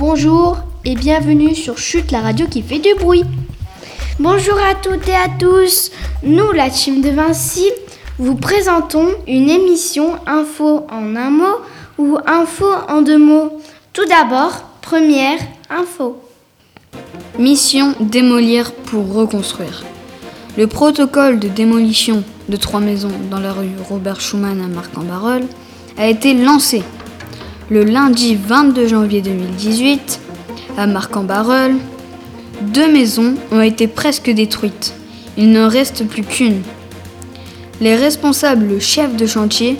Bonjour et bienvenue sur Chute, la radio qui fait du bruit. Bonjour à toutes et à tous. Nous, la team de Vinci, vous présentons une émission info en un mot ou info en deux mots. Tout d'abord, première info. Mission démolir pour reconstruire. Le protocole de démolition de trois maisons dans la rue Robert Schumann à Marc-en-Barœul a été lancé le lundi 22 janvier 2018 à Marc-en-Barœul. Deux maisons ont été presque détruites. Il n'en reste plus qu'une. Les responsables, le chef de chantier,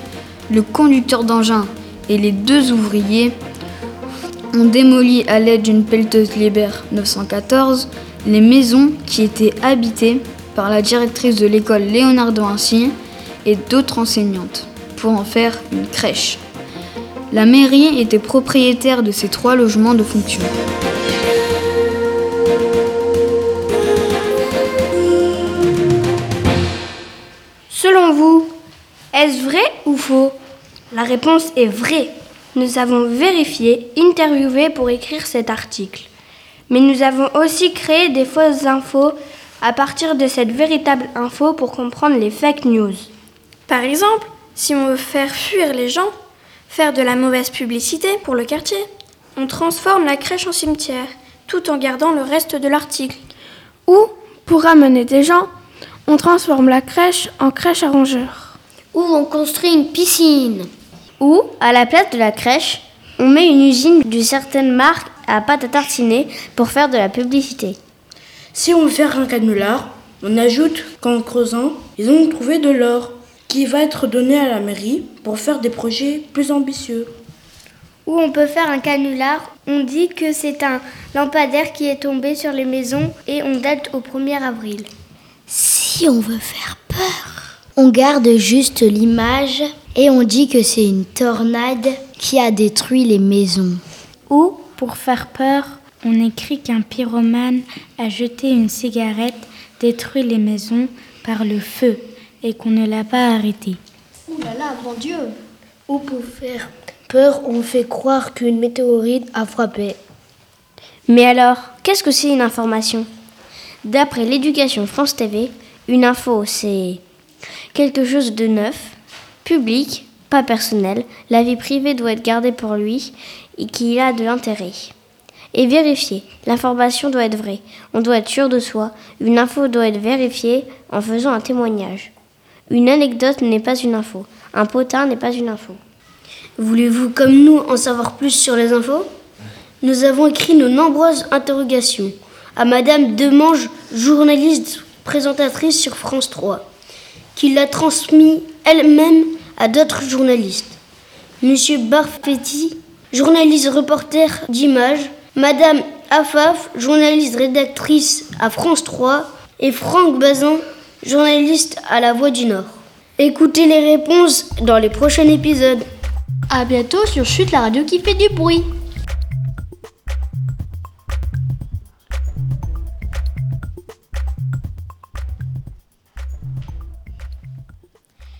le conducteur d'engin et les deux ouvriers ont démoli à l'aide d'une pelleteuse Liber 914 les maisons qui étaient habitées par la directrice de l'école Léonard Vinci et d'autres enseignantes pour en faire une crèche. La mairie était propriétaire de ces trois logements de fonction. Selon vous, est-ce vrai ou faux? La réponse est vraie. Nous avons vérifié, interviewé pour écrire cet article. Mais nous avons aussi créé des fausses infos à partir de cette véritable info pour comprendre les fake news. Par exemple, si on veut faire fuir les gens, faire de la mauvaise publicité pour le quartier, on transforme la crèche en cimetière, tout en gardant le reste de l'article. Ou, pour ramener des gens, on transforme la crèche en crèche à rongeurs. Ou on construit une piscine. Ou, à la place de la crèche, on met une usine d'une certaine marque à pâte à tartiner pour faire de la publicité. Si on veut faire un canular, on ajoute qu'en creusant, ils ont trouvé de l'or qui va être donné à la mairie pour faire des projets plus ambitieux. Ou on peut faire un canular, on dit que c'est un lampadaire qui est tombé sur les maisons et on date au 1er avril. Si on veut faire peur, on garde juste l'image et on dit que c'est une tornade qui a détruit les maisons. Ou, pour faire peur, on écrit qu'un pyromane a jeté une cigarette, détruit les maisons par le feu et qu'on ne l'a pas arrêté. Ouh là là, mon Dieu Ou pour faire peur, on fait croire qu'une météorite a frappé. Mais alors, qu'est-ce que c'est une information? D'après l'éducation France TV, une info, c'est quelque chose de neuf, public, pas personnel. La vie privée doit être gardée pour lui et qu'il a de l'intérêt. Et vérifier. L'information doit être vraie. On doit être sûr de soi. Une info doit être vérifiée en faisant un témoignage. Une anecdote n'est pas une info. Un potin n'est pas une info. Voulez-vous, comme nous, en savoir plus sur les infos? Nous avons écrit nos nombreuses interrogations à Madame Demange, journaliste présentatrice sur France 3, qui l'a transmis elle-même à d'autres journalistes. Monsieur Barfetti, journaliste reporter d'images, Madame Afaf, journaliste rédactrice à France 3, et Franck Bazin, journaliste à La Voix du Nord. Écoutez les réponses dans les prochains épisodes. À bientôt sur Chute, la radio qui fait du bruit.